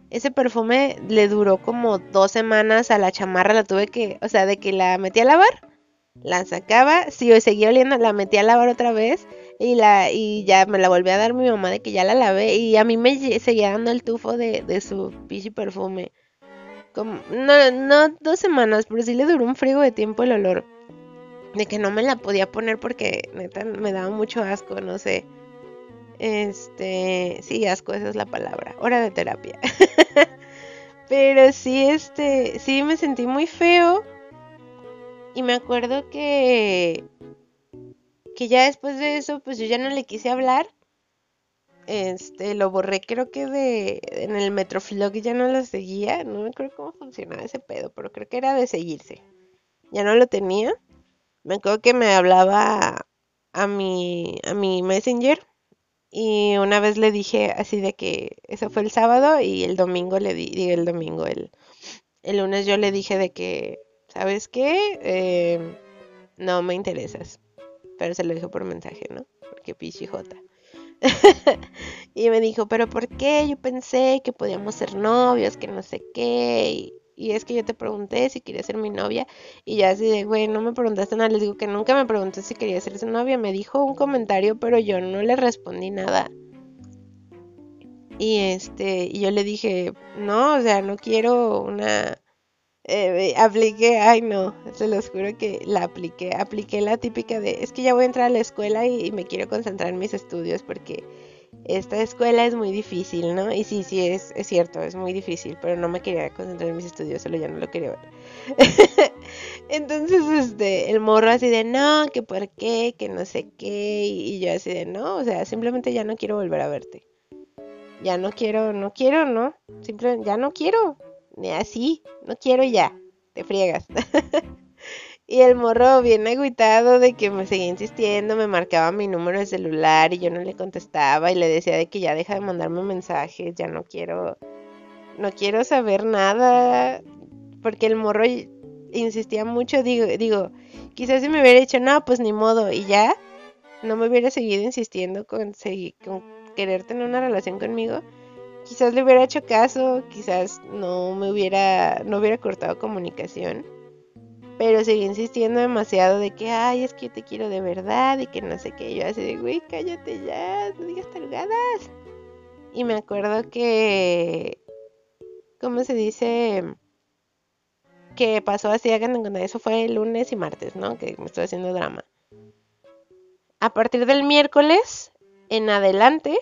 [SPEAKER 2] Ese perfume le duró como dos semanas a la chamarra, la tuve que, o sea, de que la metí a lavar, la sacaba, si seguía oliendo, la metí a lavar otra vez y la y ya me la volví a dar mi mamá de que ya la lavé y a mí me seguía dando el tufo de, de su pichi perfume. Como, no, no dos semanas, pero sí le duró un frigo de tiempo el olor. De que no me la podía poner porque neta me daba mucho asco, no sé. Este, sí, asco, esa es la palabra. Hora de terapia. Pero sí, este, sí me sentí muy feo. Y me acuerdo que que ya después de eso, pues yo ya no le quise hablar. Este, lo borré creo que de en el Metroflog ya no lo seguía, no me acuerdo cómo funcionaba ese pedo, pero creo que era de seguirse. Ya no lo tenía. Me acuerdo que me hablaba a mi a mi Messenger y una vez le dije así de que eso fue el sábado y el domingo le di, el domingo, el, el lunes yo le dije de que, ¿sabes qué? Em, no me interesas. Pero se lo dijo por mensaje, ¿no? Porque pichijota. y me dijo, ¿pero por qué? Yo pensé que podíamos ser novios, que no sé qué. Y, y es que yo te pregunté si quería ser mi novia y ya así de, güey, no me preguntaste nada, les digo que nunca me preguntó si quería ser su novia, me dijo un comentario, pero yo no le respondí nada. Y este, y yo le dije, no, o sea, no quiero una... Eh, apliqué, ay no, se los juro que la apliqué, apliqué la típica de, es que ya voy a entrar a la escuela y me quiero concentrar en mis estudios porque esta escuela es muy difícil, ¿no? Y sí, sí, es, es cierto, es muy difícil, pero no me quería concentrar en mis estudios, solo ya no lo quería ver. Entonces, este, el morro así de, no, que por qué, que no sé qué, y, yo así de, no, o sea, simplemente ya no quiero volver a verte. Ya no quiero, no quiero, ¿no? Simplemente, ya no quiero, así, no quiero ya, te friegas. Y el morro bien agüitado de que me seguía insistiendo, me marcaba mi número de celular y yo no le contestaba y le decía de que ya deja de mandarme mensajes, ya no quiero, no quiero saber nada, porque el morro insistía mucho, digo, digo, quizás si me hubiera dicho, no, pues ni modo, y ya, no me hubiera seguido insistiendo con, con querer tener una relación conmigo, quizás le hubiera hecho caso, quizás no me hubiera, no hubiera cortado comunicación pero seguí insistiendo demasiado de que, ay, es que yo te quiero de verdad y que no sé qué. Yo así de, güey, cállate ya, no digas tarugadas. Y me acuerdo que, ¿cómo se dice? Que pasó así, hagan cuenta, eso fue el lunes y martes, ¿no? Que me estoy haciendo drama. A partir del miércoles en adelante,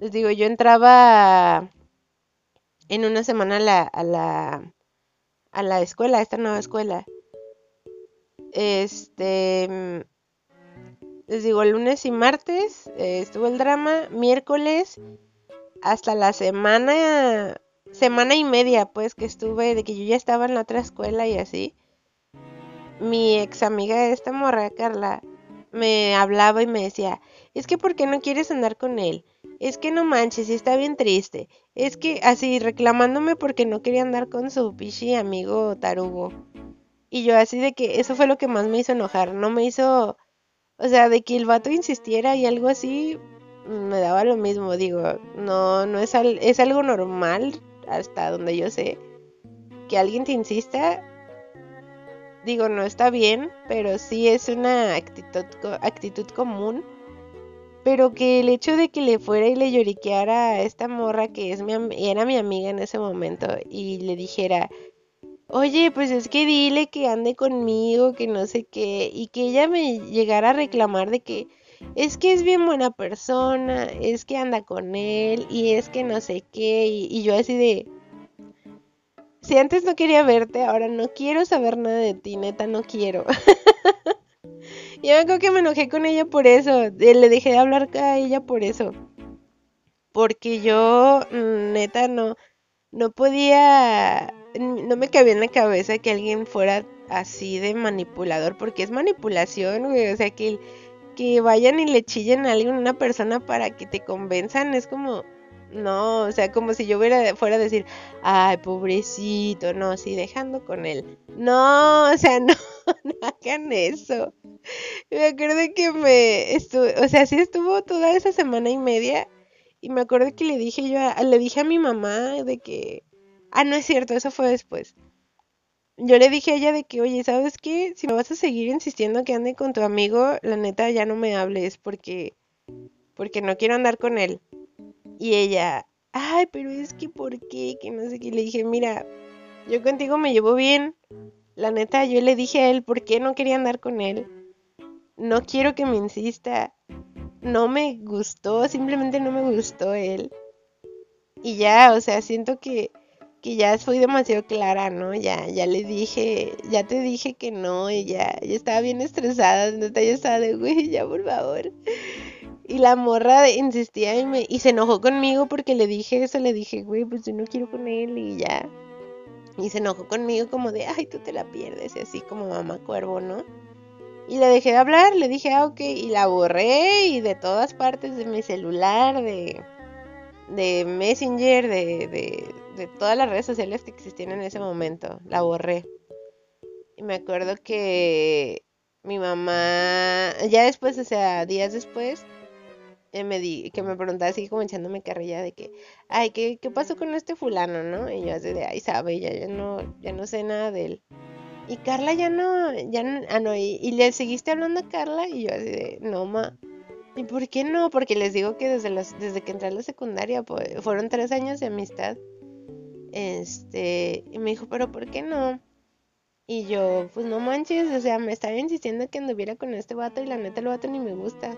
[SPEAKER 2] les digo, yo entraba en una semana a la, a la, a la escuela, a esta nueva escuela. Este, mm, les digo, lunes y martes eh, estuvo el drama, miércoles hasta la semana, semana y media, pues que estuve, de que yo ya estaba en la otra escuela y así. Mi ex amiga esta morra, Carla, me hablaba y me decía, es que ¿por qué no quieres andar con él? Es que no manches, y está bien triste. Es que así reclamándome porque no quería andar con su pichi amigo tarugo. Y yo así de que eso fue lo que más me hizo enojar. No me hizo, o sea, de que el vato insistiera y algo así, me daba lo mismo. Digo, no, no es, es algo normal hasta donde yo sé. Que alguien te insista, digo, no está bien, pero sí es una actitud, actitud común. Pero que el hecho de que le fuera y le lloriqueara a esta morra que es mi, era mi amiga en ese momento y le dijera, oye, pues es que dile que ande conmigo, que no sé qué, y que ella me llegara a reclamar de que es que es bien buena persona, es que anda con él, y es que no sé qué, y, yo así de... Si antes no quería verte, ahora no quiero saber nada de ti, neta, no quiero. yo me que me enojé con ella por eso, le dejé de hablar a ella por eso. Porque yo, mm, neta, no, no podía no me cabía en la cabeza que alguien fuera así de manipulador, porque es manipulación, güey, o sea, que, que vayan y le chillen a alguien, una persona para que te convenzan, es como, no, o sea, como si yo fuera a decir, ay, pobrecito, no, sí, dejando con él. No, o sea, no, no hagan eso. Me acuerdo que me estuvo, o sea, sí estuvo toda esa semana y media y me acuerdo que le dije yo, le dije a mi mamá de que Ah, no es cierto, eso fue después. Yo le dije a ella de que, oye, ¿sabes qué? Si me vas a seguir insistiendo que ande con tu amigo, la neta ya no me hables porque porque no quiero andar con él. Y ella, ay, pero es que ¿por qué? Que no sé qué. Le dije, mira, yo contigo me llevo bien. La neta, yo le dije a él por qué no quería andar con él. No quiero que me insista. No me gustó, simplemente no me gustó él. Y ya, o sea, siento que que ya fui demasiado clara, ¿no? Ya, ya le dije, ya te dije que no, y ya, ya estaba bien estresada, neta, ya estaba de, güey, ya por favor. Y la morra insistía y, me, y se enojó conmigo porque le dije eso, le dije, güey, pues yo no quiero con él y ya. Y se enojó conmigo como de, ay, tú te la pierdes, y así como mamá cuervo, ¿no? Y le dejé de hablar, le dije, ah, ok, y la borré y de todas partes de mi celular, de, de Messenger, de, de, de todas las redes sociales que existían en ese momento. La borré. Y me acuerdo que mi mamá, ya después, o sea, días después, eh, me di, que me preguntaba así como echándome carrilla de que, ay, ¿qué, ¿qué pasó con este fulano, no? Y yo así de, ay, sabe, ya, ya no, ya no sé nada de él. Y Carla ya no, ya no, ah, no, y, y le seguiste hablando a Carla y yo así de, no, ma. ¿Y por qué no? Porque les digo que desde, las, desde que entré a la secundaria pues, fueron tres años de amistad. Este, y me dijo, pero ¿por qué no? Y yo, pues no manches, o sea, me estaba insistiendo que anduviera con este vato y la neta el vato ni me gusta.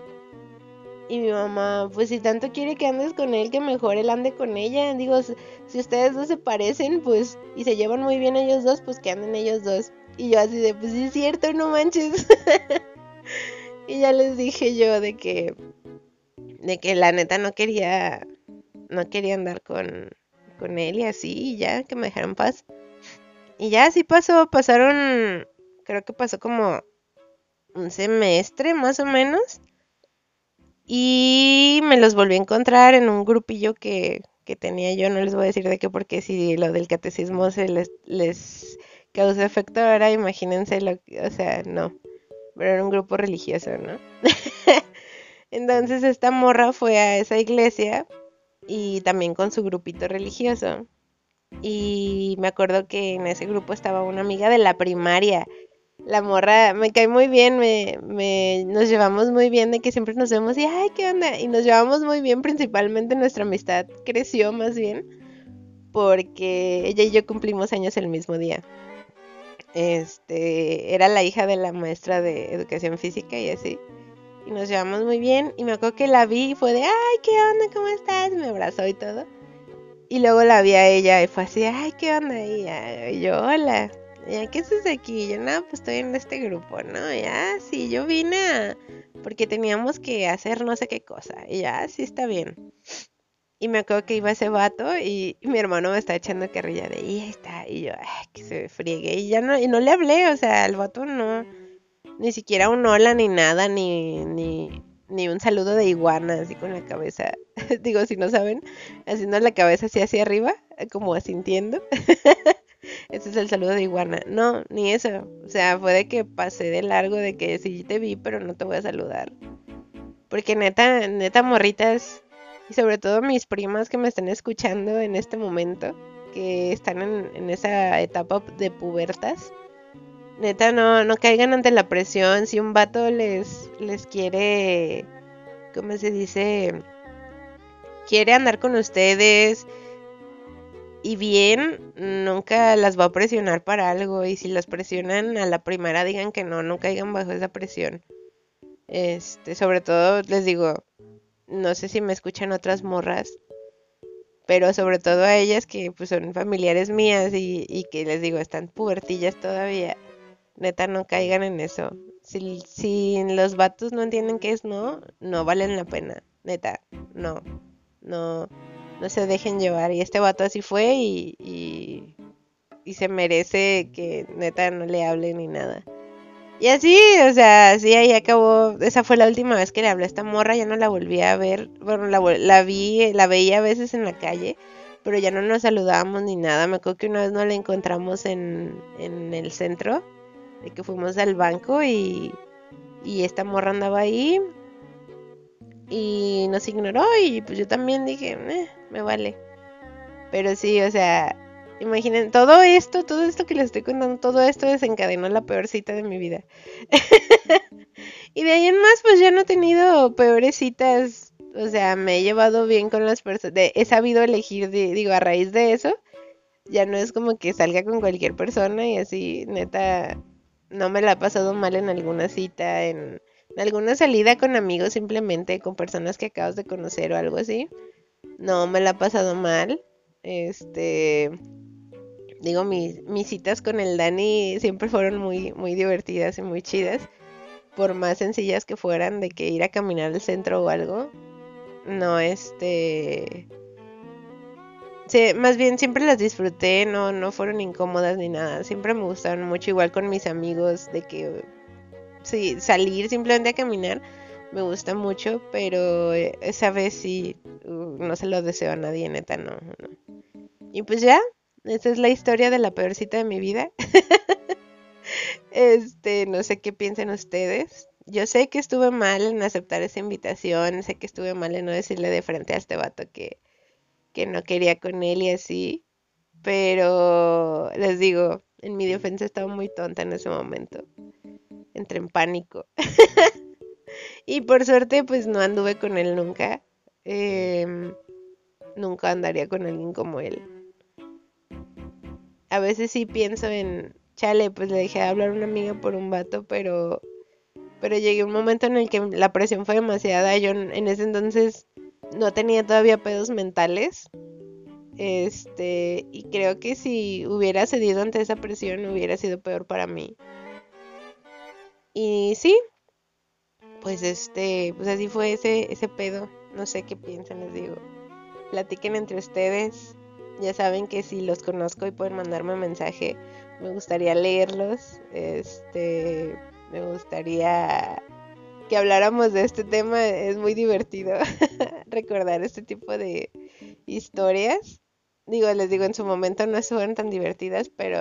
[SPEAKER 2] Y mi mamá, pues si tanto quiere que andes con él, que mejor él ande con ella. Digo, si ustedes dos se parecen, pues, y se llevan muy bien ellos dos, pues que anden ellos dos. Y yo así de, pues sí es cierto, no manches. y ya les dije yo de que, de que la neta no quería, no quería andar con, con él y así, y ya, que me dejaran paz. Y ya así pasó, pasaron, creo que pasó como un semestre más o menos. Y me los volví a encontrar en un grupillo que, que tenía yo, no les voy a decir de qué, porque si lo del catecismo se les, les causa efecto ahora, imagínense lo que, o sea, no, pero era un grupo religioso, ¿no? Entonces esta morra fue a esa iglesia y también con su grupito religioso. Y me acuerdo que en ese grupo estaba una amiga de la primaria. La morra me cae muy bien, me, me, nos llevamos muy bien de que siempre nos vemos y ay, ¿qué onda? Y nos llevamos muy bien, principalmente nuestra amistad creció más bien porque ella y yo cumplimos años el mismo día. Este, era la hija de la maestra de educación física y así. Y nos llevamos muy bien y me acuerdo que la vi y fue de, ay, ¿qué onda? ¿Cómo estás? Me abrazó y todo. Y luego la vi a ella y fue así, ay, ¿qué onda? Y, yo, hola. Ya, ¿qué haces aquí? Yo, no, pues estoy en este grupo, ¿no? Ya, sí, yo vine porque teníamos que hacer no sé qué cosa. Y ya, sí, está bien. Y me acuerdo que iba ese vato y, mi hermano me está echando carrilla de, y ahí está. Y yo, ay, que se friegue. Y ya no, y no le hablé, o sea, al vato no, ni siquiera un hola ni nada, ni, ni, ni un saludo de iguana, así con la cabeza, digo, si no saben, haciendo la cabeza así hacia arriba, como asintiendo. Ese es el saludo de iguana. No, ni eso. O sea, fue de que pasé de largo, de que sí te vi, pero no te voy a saludar. Porque neta, neta morritas, y sobre todo mis primas que me están escuchando en este momento, que están en, en esa etapa de pubertas, neta, no, no caigan ante la presión. Si un vato les, les quiere, ¿cómo se dice? Quiere andar con ustedes y bien, nunca las va a presionar para algo. Y si las presionan a la primera, digan que no, no caigan bajo esa presión. Este, sobre todo, les digo, no sé si me escuchan otras morras, pero sobre todo a ellas que pues son familiares mías y, y que les digo, están pubertillas todavía neta no caigan en eso. Si, si los vatos no entienden qué es no, no valen la pena. Neta, no. No, no se dejen llevar. Y este vato así fue y, y, y se merece que neta no le hable ni nada. Y así, o sea, así ahí acabó. Esa fue la última vez que le hablé a esta morra. Ya no la volví a ver. Bueno, la, la vi, la veía a veces en la calle. Pero ya no nos saludábamos ni nada. Me acuerdo que una vez no la encontramos en, en el centro de que fuimos al banco y, y esta morra andaba ahí y nos ignoró y pues yo también dije, eh, me vale. Pero sí, o sea, imaginen, todo esto, todo esto que les estoy contando, todo esto desencadenó la peor cita de mi vida. y de ahí en más, pues ya no he tenido peores citas, o sea, me he llevado bien con las personas, he sabido elegir, digo, a raíz de eso, ya no es como que salga con cualquier persona y así, neta, no me la he pasado mal en alguna cita, en, alguna salida con amigos simplemente, con personas que acabas de conocer o algo así. No me la he pasado mal. Este, digo, mis, mis citas con el Dani siempre fueron muy, muy divertidas y muy chidas. Por más sencillas que fueran, de que ir a caminar al centro o algo. No, este más bien siempre las disfruté, no, no fueron incómodas ni nada. Siempre me gustaron mucho, igual con mis amigos, de que sí, salir simplemente a caminar me gusta mucho, pero esa vez sí uh, no se lo deseo a nadie, neta, no, Y pues ya, esa es la historia de la peor cita de mi vida. este, no sé qué piensan ustedes. yo sé que estuve mal en aceptar esa invitación, sé que estuve mal en no decirle de frente a este vato que, que no quería con él y así, pero les digo, en mi defensa estaba muy tonta en ese momento. Entré en pánico. y por suerte, pues no anduve con él nunca. Em, nunca andaría con alguien como él. A veces sí pienso en, chale, pues le dejé de hablar a una amiga por un vato, pero, pero llegué a un momento en el que la presión fue demasiada. Yo en ese entonces no tenía todavía pedos mentales. Este, y creo que si hubiera cedido ante esa presión hubiera sido peor para mí. Y sí, pues este, pues así fue ese, ese pedo. No sé qué piensan, les digo. Platiquen entre ustedes. Ya saben que si los conozco y pueden mandarme un mensaje, me gustaría leerlos. Este, me gustaría que habláramos de este tema. Es muy divertido recordar este tipo de historias digo, les digo, en su momento no fueron tan divertidas, pero,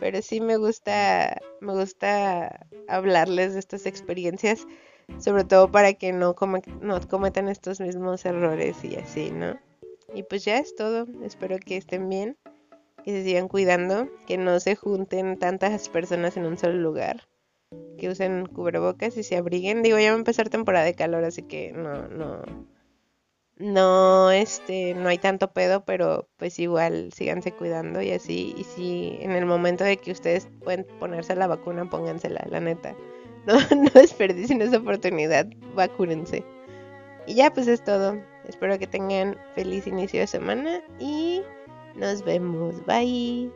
[SPEAKER 2] pero sí me gusta, me gusta hablarles de estas experiencias, sobre todo para que no, no cometan estos mismos errores y así, ¿no? Y pues ya es todo, espero que estén bien, que se sigan cuidando, que no se junten tantas personas en un solo lugar, que usen cubrebocas y se abriguen. Digo, ya va a empezar temporada de calor, así que no, no, no este no hay tanto pedo pero pues igual síganse cuidando y así y si en el momento de que ustedes pueden ponerse la vacuna póngansela la neta. No no desperdicien esa oportunidad vacúnense. Y ya pues es todo. Espero que tengan feliz inicio de semana y nos vemos. Bye